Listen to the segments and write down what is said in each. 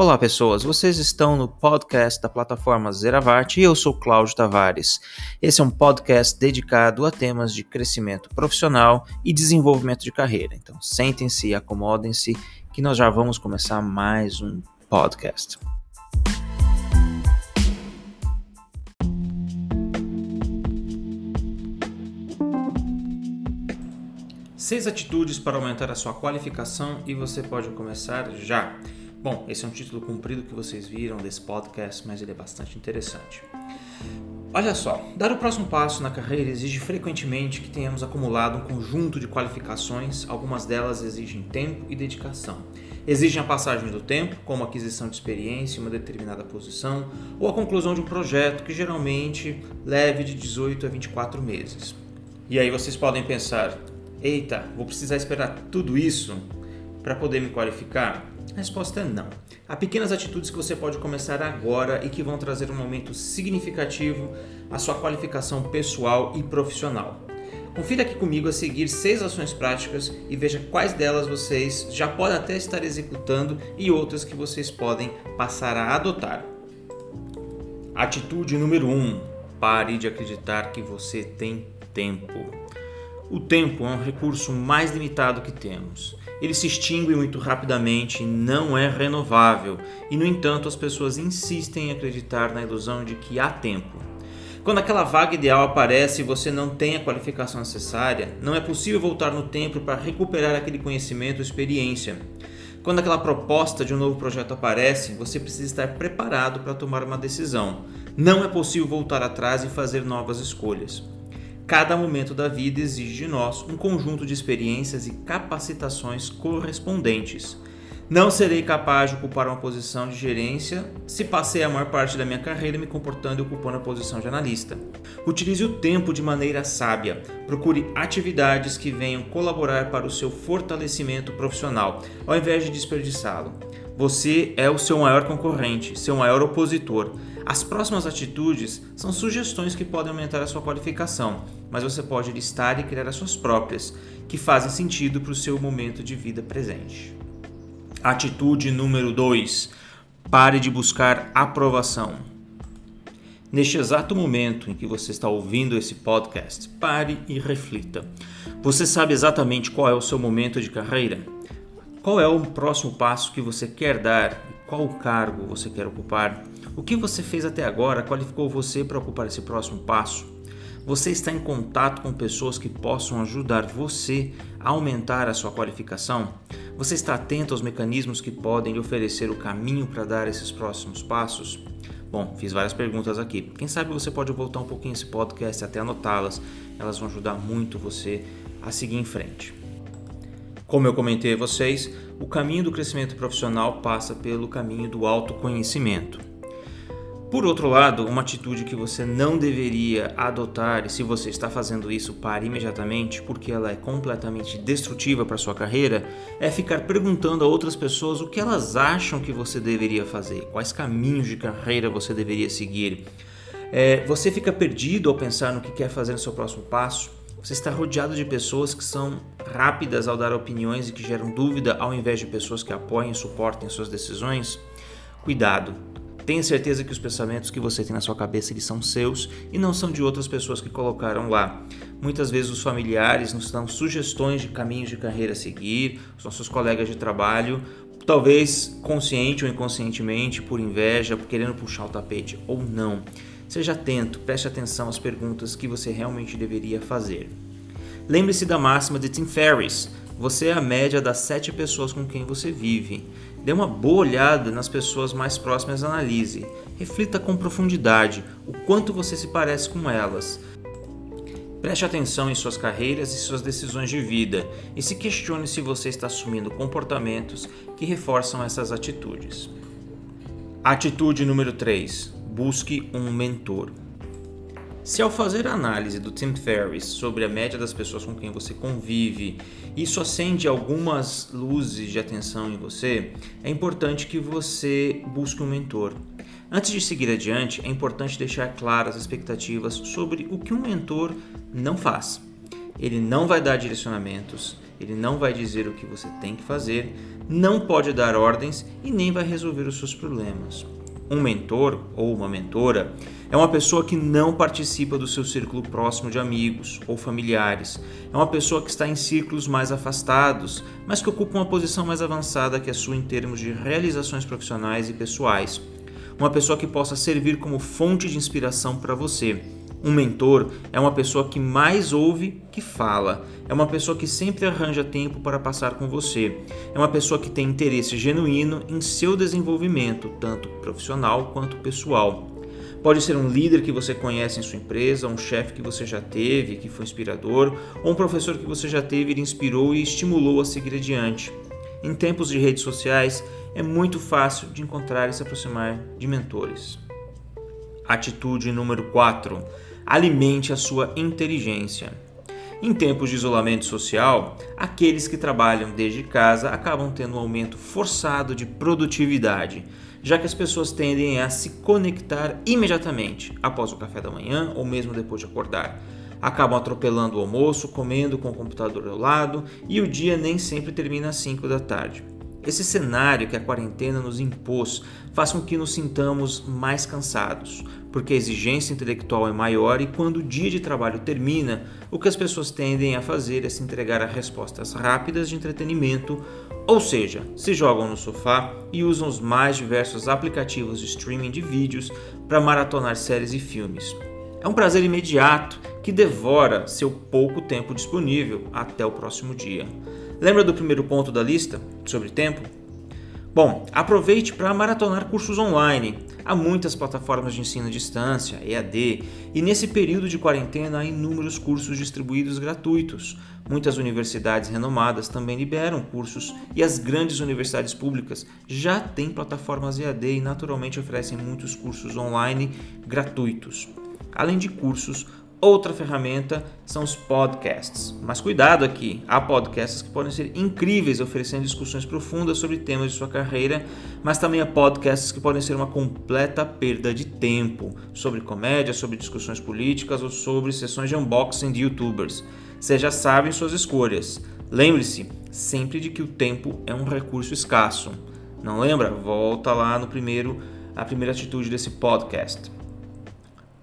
Olá, pessoas. Vocês estão no podcast da plataforma Zeravate e eu sou Cláudio Tavares. Esse é um podcast dedicado a temas de crescimento profissional e desenvolvimento de carreira. Então, sentem-se acomodem-se que nós já vamos começar mais um podcast. Seis atitudes para aumentar a sua qualificação e você pode começar já. Bom, esse é um título comprido que vocês viram desse podcast, mas ele é bastante interessante. Olha só, dar o próximo passo na carreira exige frequentemente que tenhamos acumulado um conjunto de qualificações, algumas delas exigem tempo e dedicação. Exigem a passagem do tempo, como aquisição de experiência em uma determinada posição, ou a conclusão de um projeto que geralmente leve de 18 a 24 meses. E aí vocês podem pensar: eita, vou precisar esperar tudo isso para poder me qualificar? A resposta é não. Há pequenas atitudes que você pode começar agora e que vão trazer um aumento significativo à sua qualificação pessoal e profissional. Confira aqui comigo a seguir seis ações práticas e veja quais delas vocês já podem até estar executando e outras que vocês podem passar a adotar. Atitude número 1: um, pare de acreditar que você tem tempo. O tempo é um recurso mais limitado que temos ele se extingue muito rapidamente, não é renovável e, no entanto, as pessoas insistem em acreditar na ilusão de que há tempo. Quando aquela vaga ideal aparece e você não tem a qualificação necessária, não é possível voltar no tempo para recuperar aquele conhecimento ou experiência. Quando aquela proposta de um novo projeto aparece, você precisa estar preparado para tomar uma decisão. Não é possível voltar atrás e fazer novas escolhas. Cada momento da vida exige de nós um conjunto de experiências e capacitações correspondentes. Não serei capaz de ocupar uma posição de gerência se passei a maior parte da minha carreira me comportando e ocupando a posição de analista. Utilize o tempo de maneira sábia. Procure atividades que venham colaborar para o seu fortalecimento profissional, ao invés de desperdiçá-lo. Você é o seu maior concorrente, seu maior opositor. As próximas atitudes são sugestões que podem aumentar a sua qualificação, mas você pode listar e criar as suas próprias, que fazem sentido para o seu momento de vida presente. Atitude número 2: pare de buscar aprovação. Neste exato momento em que você está ouvindo esse podcast, pare e reflita. Você sabe exatamente qual é o seu momento de carreira? Qual é o próximo passo que você quer dar? Qual cargo você quer ocupar? O que você fez até agora qualificou você para ocupar esse próximo passo? Você está em contato com pessoas que possam ajudar você a aumentar a sua qualificação? Você está atento aos mecanismos que podem lhe oferecer o caminho para dar esses próximos passos? Bom, fiz várias perguntas aqui. Quem sabe você pode voltar um pouquinho esse podcast até anotá-las. Elas vão ajudar muito você a seguir em frente. Como eu comentei a vocês, o caminho do crescimento profissional passa pelo caminho do autoconhecimento. Por outro lado, uma atitude que você não deveria adotar, e se você está fazendo isso, pare imediatamente, porque ela é completamente destrutiva para sua carreira, é ficar perguntando a outras pessoas o que elas acham que você deveria fazer, quais caminhos de carreira você deveria seguir. É, você fica perdido ao pensar no que quer fazer no seu próximo passo. Você está rodeado de pessoas que são rápidas ao dar opiniões e que geram dúvida ao invés de pessoas que apoiem e suportem suas decisões? Cuidado. Tenha certeza que os pensamentos que você tem na sua cabeça eles são seus e não são de outras pessoas que colocaram lá. Muitas vezes os familiares nos dão sugestões de caminhos de carreira a seguir, os nossos colegas de trabalho, talvez consciente ou inconscientemente, por inveja, querendo puxar o tapete ou não. Seja atento, preste atenção às perguntas que você realmente deveria fazer. Lembre-se da máxima de Tim Ferriss: você é a média das sete pessoas com quem você vive. Dê uma boa olhada nas pessoas mais próximas analise. Reflita com profundidade o quanto você se parece com elas. Preste atenção em suas carreiras e suas decisões de vida e se questione se você está assumindo comportamentos que reforçam essas atitudes. Atitude número 3 busque um mentor. Se ao fazer a análise do Tim Ferriss sobre a média das pessoas com quem você convive, isso acende algumas luzes de atenção em você, é importante que você busque um mentor. Antes de seguir adiante, é importante deixar claras as expectativas sobre o que um mentor não faz. Ele não vai dar direcionamentos, ele não vai dizer o que você tem que fazer, não pode dar ordens e nem vai resolver os seus problemas. Um mentor ou uma mentora é uma pessoa que não participa do seu círculo próximo de amigos ou familiares. É uma pessoa que está em círculos mais afastados, mas que ocupa uma posição mais avançada que a sua em termos de realizações profissionais e pessoais. Uma pessoa que possa servir como fonte de inspiração para você um mentor é uma pessoa que mais ouve que fala, é uma pessoa que sempre arranja tempo para passar com você, é uma pessoa que tem interesse genuíno em seu desenvolvimento, tanto profissional quanto pessoal. Pode ser um líder que você conhece em sua empresa, um chefe que você já teve, que foi inspirador, ou um professor que você já teve e inspirou e estimulou a seguir adiante. Em tempos de redes sociais, é muito fácil de encontrar e se aproximar de mentores. Atitude número 4 alimente a sua inteligência. Em tempos de isolamento social, aqueles que trabalham desde casa acabam tendo um aumento forçado de produtividade, já que as pessoas tendem a se conectar imediatamente após o café da manhã ou mesmo depois de acordar. Acabam atropelando o almoço, comendo com o computador ao lado e o dia nem sempre termina às 5 da tarde. Esse cenário que a quarentena nos impôs faz com que nos sintamos mais cansados, porque a exigência intelectual é maior e quando o dia de trabalho termina, o que as pessoas tendem a fazer é se entregar a respostas rápidas de entretenimento, ou seja, se jogam no sofá e usam os mais diversos aplicativos de streaming de vídeos para maratonar séries e filmes. É um prazer imediato que devora seu pouco tempo disponível até o próximo dia. Lembra do primeiro ponto da lista sobre tempo? Bom, aproveite para maratonar cursos online. Há muitas plataformas de ensino à distância, EAD, e nesse período de quarentena há inúmeros cursos distribuídos gratuitos. Muitas universidades renomadas também liberam cursos e as grandes universidades públicas já têm plataformas EAD e naturalmente oferecem muitos cursos online gratuitos. Além de cursos Outra ferramenta são os podcasts. Mas cuidado aqui, há podcasts que podem ser incríveis, oferecendo discussões profundas sobre temas de sua carreira, mas também há podcasts que podem ser uma completa perda de tempo, sobre comédia, sobre discussões políticas ou sobre sessões de unboxing de youtubers. Vocês já sabem suas escolhas. Lembre-se sempre de que o tempo é um recurso escasso. Não lembra? Volta lá no primeiro, a primeira atitude desse podcast.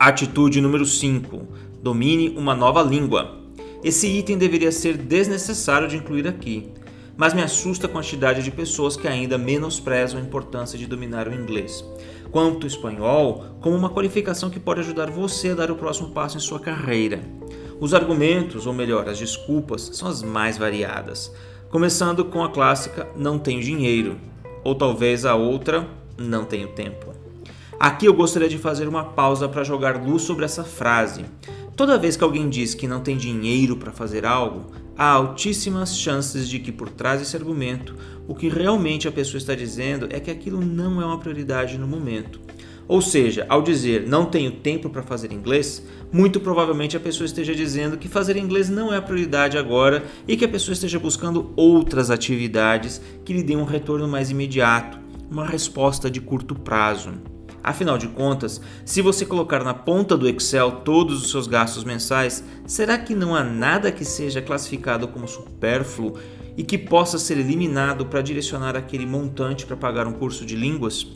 Atitude número 5: domine uma nova língua. Esse item deveria ser desnecessário de incluir aqui, mas me assusta a quantidade de pessoas que ainda menosprezam a importância de dominar o inglês, quanto o espanhol, como uma qualificação que pode ajudar você a dar o próximo passo em sua carreira. Os argumentos, ou melhor, as desculpas, são as mais variadas, começando com a clássica não tenho dinheiro, ou talvez a outra não tenho tempo. Aqui eu gostaria de fazer uma pausa para jogar luz sobre essa frase. Toda vez que alguém diz que não tem dinheiro para fazer algo, há altíssimas chances de que por trás desse argumento, o que realmente a pessoa está dizendo é que aquilo não é uma prioridade no momento. Ou seja, ao dizer não tenho tempo para fazer inglês, muito provavelmente a pessoa esteja dizendo que fazer inglês não é a prioridade agora e que a pessoa esteja buscando outras atividades que lhe deem um retorno mais imediato, uma resposta de curto prazo. Afinal de contas, se você colocar na ponta do Excel todos os seus gastos mensais, será que não há nada que seja classificado como supérfluo e que possa ser eliminado para direcionar aquele montante para pagar um curso de línguas?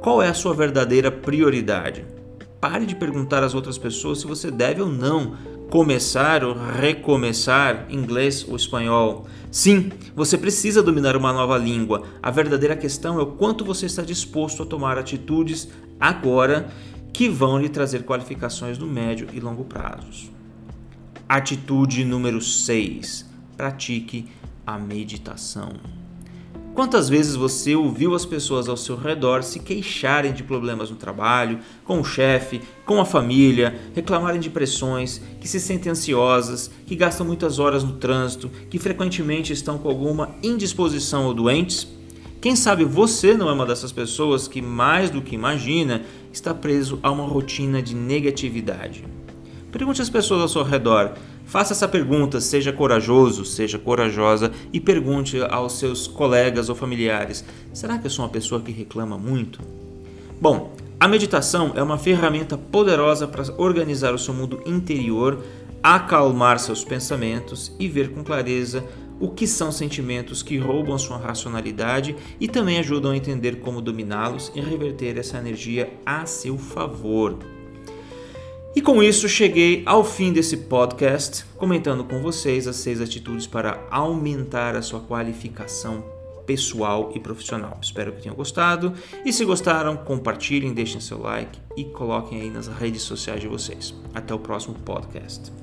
Qual é a sua verdadeira prioridade? Pare de perguntar às outras pessoas se você deve ou não começar ou recomeçar inglês ou espanhol. Sim, você precisa dominar uma nova língua. A verdadeira questão é o quanto você está disposto a tomar atitudes agora que vão lhe trazer qualificações no médio e longo prazos. Atitude número 6: pratique a meditação. Quantas vezes você ouviu as pessoas ao seu redor se queixarem de problemas no trabalho, com o chefe, com a família, reclamarem de pressões, que se sentem ansiosas, que gastam muitas horas no trânsito, que frequentemente estão com alguma indisposição ou doentes? Quem sabe você não é uma dessas pessoas que, mais do que imagina, está preso a uma rotina de negatividade. Pergunte às pessoas ao seu redor Faça essa pergunta, seja corajoso, seja corajosa e pergunte aos seus colegas ou familiares: será que eu sou uma pessoa que reclama muito? Bom, a meditação é uma ferramenta poderosa para organizar o seu mundo interior, acalmar seus pensamentos e ver com clareza o que são sentimentos que roubam sua racionalidade e também ajudam a entender como dominá-los e reverter essa energia a seu favor. E com isso cheguei ao fim desse podcast, comentando com vocês as seis atitudes para aumentar a sua qualificação pessoal e profissional. Espero que tenham gostado e se gostaram, compartilhem, deixem seu like e coloquem aí nas redes sociais de vocês. Até o próximo podcast.